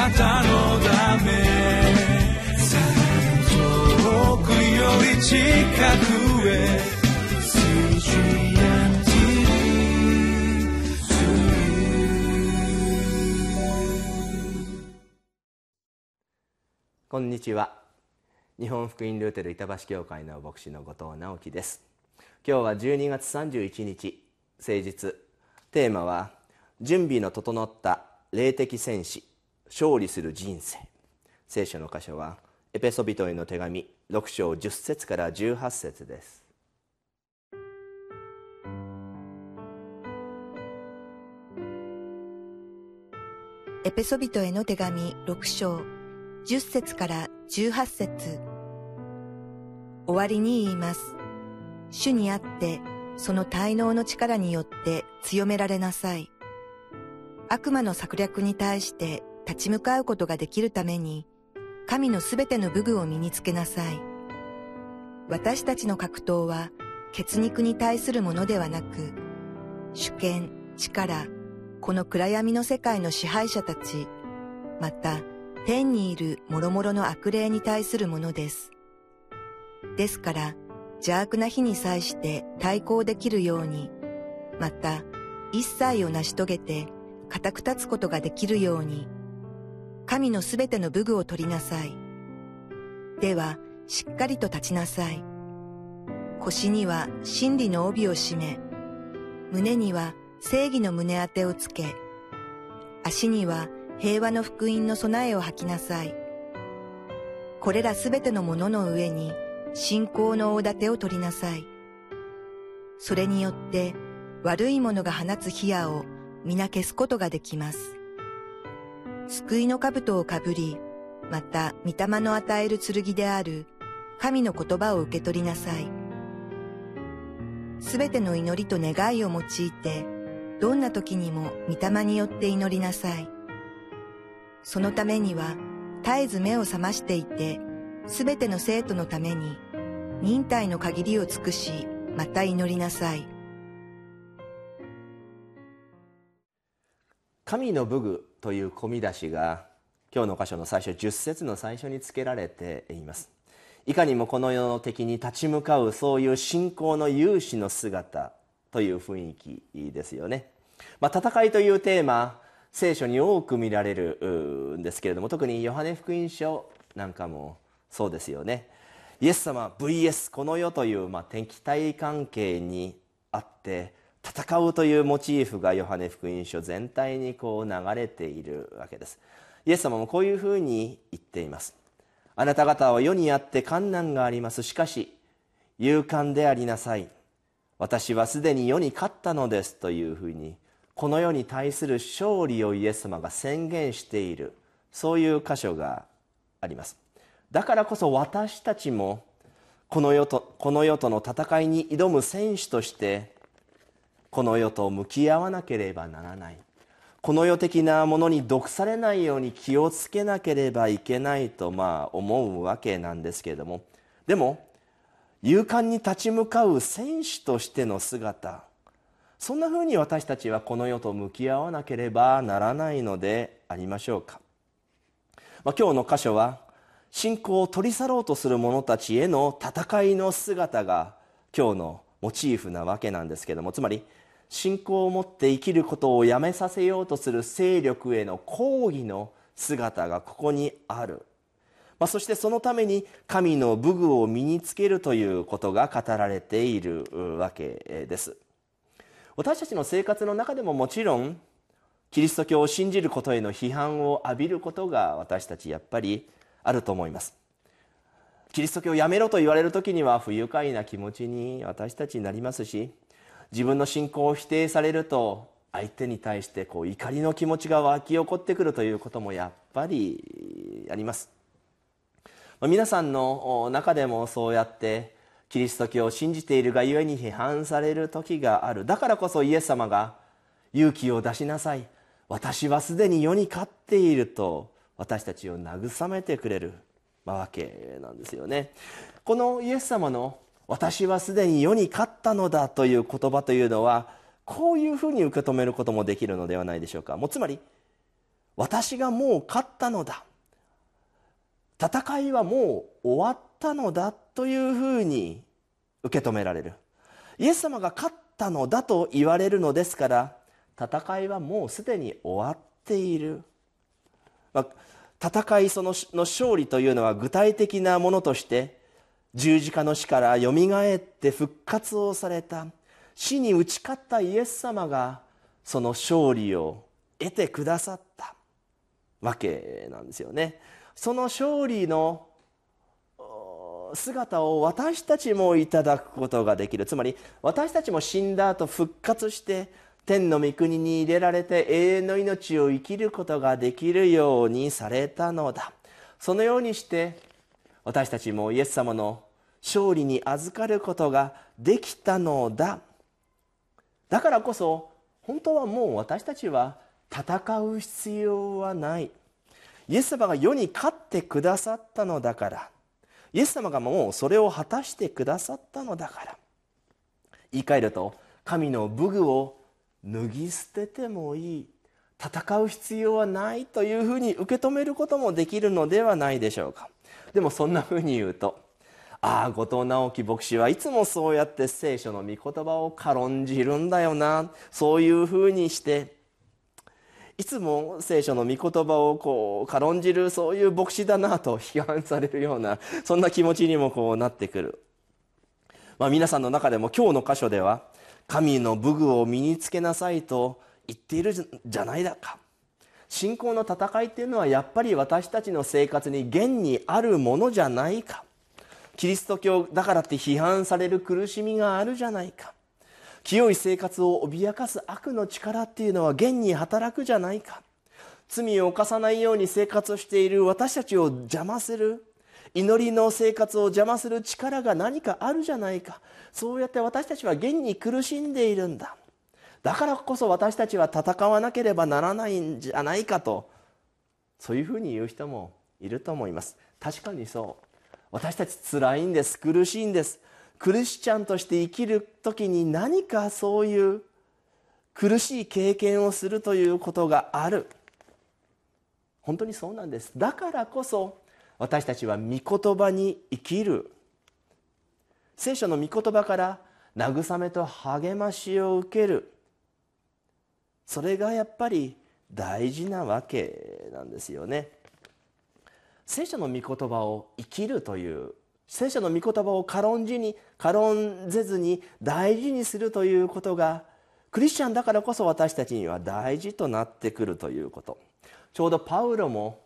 なたのため遠くより近くへこんにちは。日本福音ルーテル板橋教会の牧師の後藤直樹です。今日は12月31日。誠実。テーマは準備の整った霊的戦士。勝利する人生聖書の箇所はエペソビトへの手紙6章10節から18節ですエペソビトへの手紙6章10節から18節終わりに言います。主にあって、その滞納の力によって強められなさい。悪魔の策略に対して立ち向かうことができるために、神のすべての武具を身につけなさい。私たちの格闘は、血肉に対するものではなく、主権、力、この暗闇の世界の支配者たち、また天にいる諸々の悪霊に対するものです。ですから、邪悪な日に際して対抗できるように、また、一切を成し遂げて、固く立つことができるように、神のすべての武具を取りなさい。では、しっかりと立ちなさい。腰には真理の帯を締め、胸には正義の胸当てをつけ、足には平和の福音の備えを吐きなさい。これらすべてのものの上に信仰の大盾を取りなさい。それによって悪いものが放つ火矢を皆消すことができます。救いの兜をかぶり、また御霊の与える剣である神の言葉を受け取りなさい。すべての祈りと願いを用いて、どんな時にも御霊によって祈りなさい。そのためには絶えず目を覚ましていて、すべての生徒のために忍耐の限りを尽くし、また祈りなさい。神の武具という込み出しが今日の箇所の最初10節の最初につけられています。いかにもこの世の敵に立ち向かうそういう信仰の勇士の姿という雰囲気ですよね、まあ、戦いというテーマ聖書に多く見られるんですけれども特にヨハネ福音書なんかもそうですよね。イエス様 VS この世という、まあ、敵対関係にあって戦うというモチーフがヨハネ福音書全体にこう流れているわけです。イエス様もこういうふうに言っていますあなた方は世にあって困難があります。しかし勇敢でありなさい。私はすでに世に勝ったのです。というふうにこの世に対する勝利をイエス様が宣言している。そういう箇所があります。だからこそ私たちもこの世とこの世との戦いに挑む選手としてこの世と向き合わなければならない。この世的なものに毒されないように気をつけなければいけないとまあ思うわけなんですけれども。でも勇敢に立ち向かう選手としての姿。そんなふうに私たちはこの世と向き合わなければならないのでありましょうか、まあ、今日の箇所は信仰を取り去ろうとする者たちへの戦いの姿が今日のモチーフなわけなんですけども。つまり信仰を持って生きることをやめさせようとする勢力への抗議の姿がここにある、まあ、そしてそのために神の武具を身につけるということが語られているわけです。私たちの生活の中でももちろんキリスト教を信じることへの批判を浴びることが私たちやっぱりあると思います。キリスト教をやめろと言われる時には不愉快な気持ちに私たちになりますし自分の信仰を否定されると相手に対してこう怒りの気持ちが湧き起こってくるということもやっぱりあります。皆さんの中でもそうやってキリスト教を信じているがゆえに批判される時がある。だからこそイエス様が勇気を出しなさい。私はすでに世に勝っていると私たちを慰めてくれるわけなんですよね。このイエス様の私はすでに世に勝ったのだという言葉というのはこういうふうに受け止めることもできるのではないでしょうか。もうつまり私がもう勝ったのだ。戦いはもう終わったのだというふうに受け止められる。イエス様が勝ったのだと言われるのですから戦いはもうすでに終わっている、まあ、戦いそのの勝利というのは具体的なものとして十字架の死からよみがえって復活をされた。死に打ち勝ったイエス様がその勝利を得てくださった。わけなんですよね。その勝利の姿を私たちもいただくことができる。つまり私たちも死んだ後復活して天の御国に入れられて永遠の命を生きることができるようにされたのだ。そのようにして私たちもイエス様の勝利に預かることができたのだ。だからこそ本当はもう私たちは戦う必要はない。イエス様が世に勝ってくださったのだから。イエス様がもうそれを果たしてくださったのだから。言い換えると神の武具を脱ぎ捨ててもいい。戦う必要はないというふうに受け止めることもできるのではないでしょうか。でもそんなふうに言うとああ後藤直樹牧師はいつもそうやって聖書の御言葉を軽んじるんだよな。そういうふうにしていつも聖書の御言葉をこう軽んじるそういう牧師だなと批判されるようなそんな気持ちにもこうなってくる、まあ、皆さんの中でも今日の箇所では神の武具を身につけなさいと言っているじゃないだか。信仰の戦いっていうのはやっぱり私たちの生活に現にあるものじゃないか。キリスト教だからって批判される苦しみがあるじゃないか。清い生活を脅かす悪の力っていうのは現に働くじゃないか。罪を犯さないように生活をしている私たちを邪魔する。祈りの生活を邪魔する力が何かあるじゃないか。そうやって私たちは現に苦しんでいるんだ。だからこそ私たちは戦わなければならないんじゃないかとそういうふうに言う人もいると思います。確かにそう。私たち辛いんです。苦しいんです。クリスチャンとして生きる時に何かそういう苦しい経験をするということがある。本当にそうなんです。だからこそ私たちは御言葉に生きる。聖書の御言葉から慰めと励ましを受ける。それがやっぱり大事なわけなんですよね。聖書の御言葉を生きるという聖書の御言葉を軽んじに軽んぜずに大事にするということがクリスチャンだからこそ私たちには大事となってくるということ。ちょうどパウロも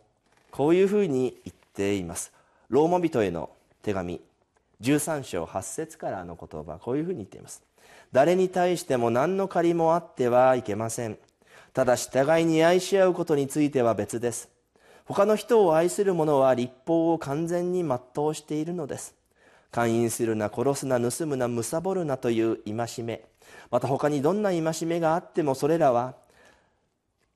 こういうふうに言っています。ローマ人への手紙13章8節からの言葉こういうふうに言っています。誰に対しても何の借りもあってはいけません。ただし互いに愛し合うことについては別です。他の人を愛する者は立法を完全に全うしているのです。勧誘するな殺すな盗むな貪るなという戒め。また他にどんな戒めがあってもそれらは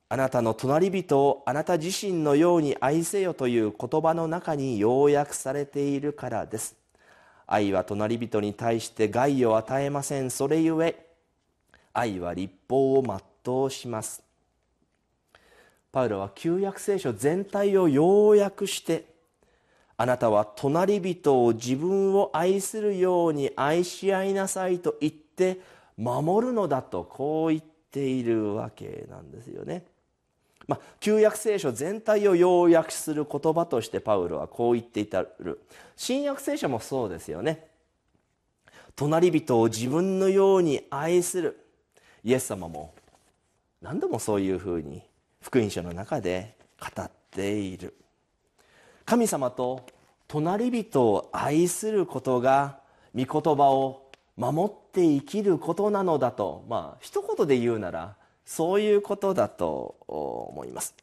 あなたの隣人をあなた自身のように愛せよという言葉の中に要約されているからです。愛は隣人に対して害を与えませんそれゆえ愛は立法を全うしますパウロは旧約聖書全体を要約してあなたは隣人を自分を愛するように愛し合いなさいと言って守るのだとこう言っているわけなんですよね。まあ、旧約聖書全体を要約する言葉としてパウロはこう言っていたる。新約聖書もそうですよね。隣人を自分のように愛する。イエス様も何度もそういうふうに福音書の中で語っている。神様と隣人を愛することが御言葉を守って生きることなのだと。まあ一言で言うならそういうことだと思います、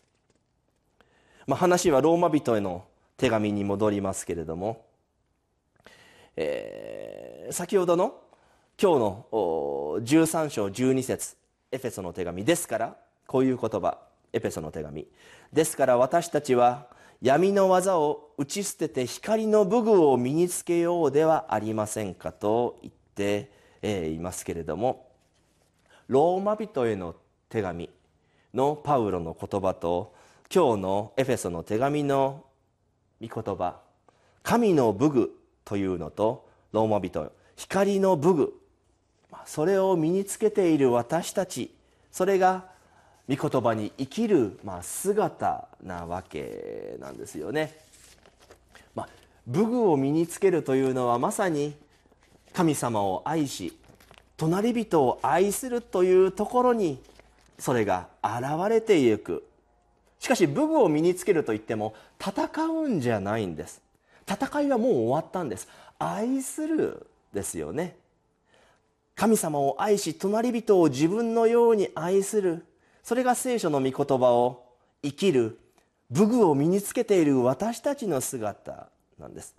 まあ、話はローマ人への手紙に戻りますけれども、えー、先ほどの今日の13章12節エフェソの手紙ですからこういう言葉エペソの手紙。ですから私たちは闇の技を打ち捨てて光の武具を身につけようではありませんかと言っていますけれどもローマ人への手紙のパウロの言葉と今日のエフェソの手紙の御言葉神の武具というのとローマ人光の武具それを身につけている私たちそれが御言葉に生きる、まあ、姿なわけなんですよね。まあ、武具を身につけるというのはまさに神様を愛し隣人を愛するというところにそれが現れていく。しかし武具を身につけるといっても戦うんじゃないんです。戦いはもう終わったんです。愛するですよね。神様を愛し隣人を自分のように愛する。それが聖書の御言葉を生きる武具を身につけている私たちの姿なんです。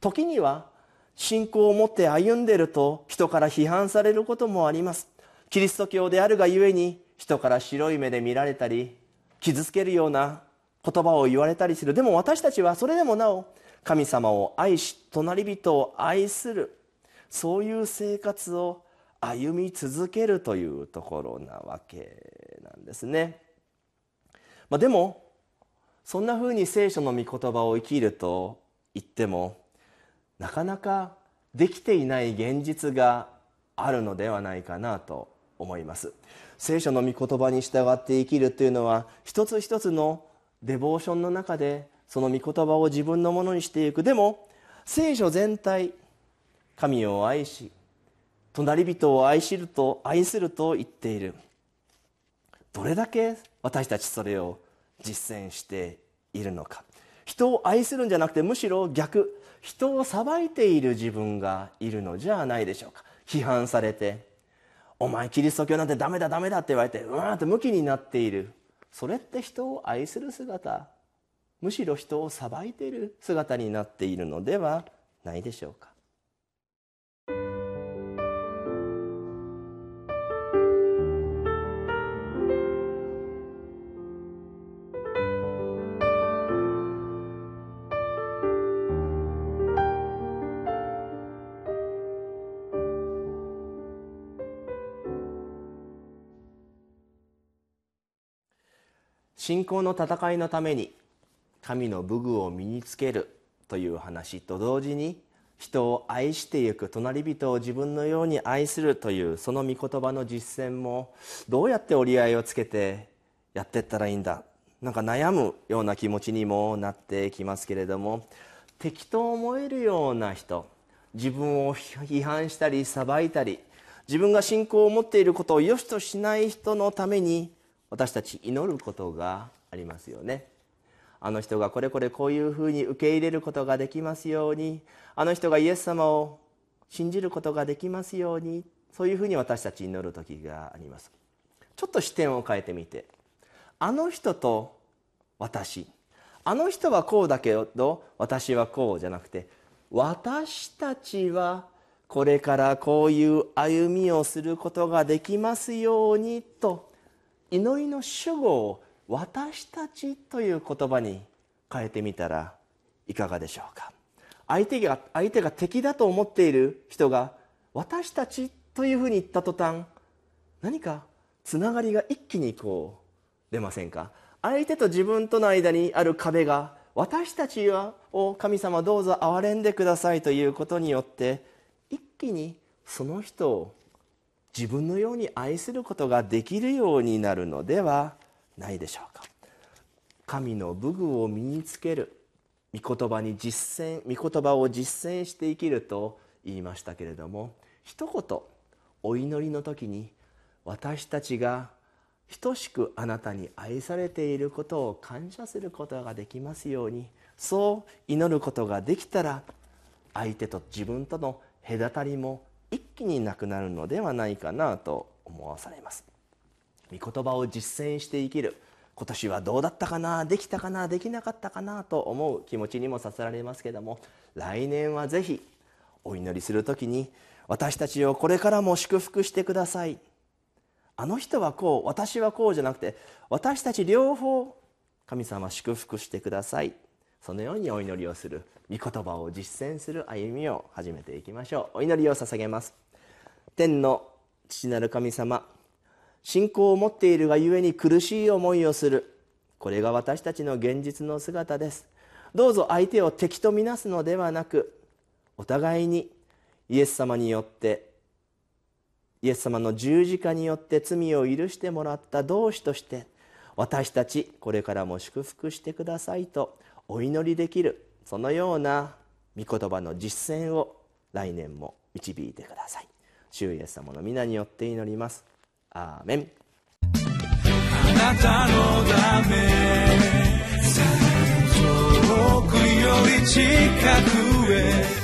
時には信仰を持って歩んでいると人から批判されることもあります。キリスト教であるがゆえに人から白い目で見られたり傷つけるような言葉を言われたりするでも私たちはそれでもなお神様を愛し隣人を愛するそういう生活を歩み続けるというところなわけなんですね。まあ、でもそんなふうに聖書の御言葉を生きると言ってもなかなかできていない現実があるのではないかなと思います。聖書の御言葉に従って生きるというのは一つ一つのデボーションの中でその御言葉を自分のものにしていく。でも聖書全体神を愛し隣人を愛すると愛すると言っている。どれだけ私たちそれを実践しているのか。人を愛するんじゃなくてむしろ逆人を裁いている自分がいるのじゃないでしょうか。批判されて「お前キリスト教なんてダメだダメだ」って言われてうわーってムキになっている。それって人を愛する姿むしろ人を裁いている姿になっているのではないでしょうか。信仰の戦いのために神の武具を身につけるという話と同時に人を愛していく隣人を自分のように愛するというその御言葉の実践もどうやって折り合いをつけてやってったらいいんだ？なんか悩むような気持ちにもなってきますけれども敵と思えるような人自分を批判したり裁いたり自分が信仰を持っていることを良しとしない人のために私たち祈ることがありますよね。あの人がこれこれこういうふうに受け入れることができますように。あの人がイエス様を信じることができますように。そういうふうに私たち祈る時があります。ちょっと視点を変えてみて。あの人と私。あの人はこうだけど私はこうじゃなくて私たちはこれからこういう歩みをすることができますようにと祈りの主語を私たちという言葉に変えてみたらいかがでしょうか。相手が相手が敵だと思っている人が私たちというふうに言った途端何かつながりが一気にこう出ませんか？相手と自分との間にある壁が私たちを神様どうぞ憐れんでくださいということによって一気にその人を自分のように愛することができるようになるのではないでしょうか。神の武具を身につける御言葉に実践御言葉を実践して生きると言いましたけれども一言お祈りの時に私たちが等しくあなたに愛されていることを感謝することができますようにそう祈ることができたら相手と自分との隔たりも一気になくなるのではないかなと思わされます。御言葉を実践して生きる今年はどうだったかなできたかなできなかったかなと思う気持ちにもさせられますけども来年はぜひお祈りする時に私たちをこれからも祝福してください。あの人はこう私はこうじゃなくて私たち両方神様祝福してください。そのようにお祈りをする御言葉を実践する歩みを始めていきましょう。お祈りを捧げます。天の父なる神様信仰を持っているがゆえに苦しい思いをする。これが私たちの現実の姿です。どうぞ相手を敵とみなすのではなくお互いにイエス様によってイエス様の十字架によって罪を許してもらった同志として私たちこれからも祝福してくださいとお祈りできるそのような御言葉の実践を来年も導いてください。主イエス様の皆によって祈ります。アーメン。あなたのため遠くより近くへ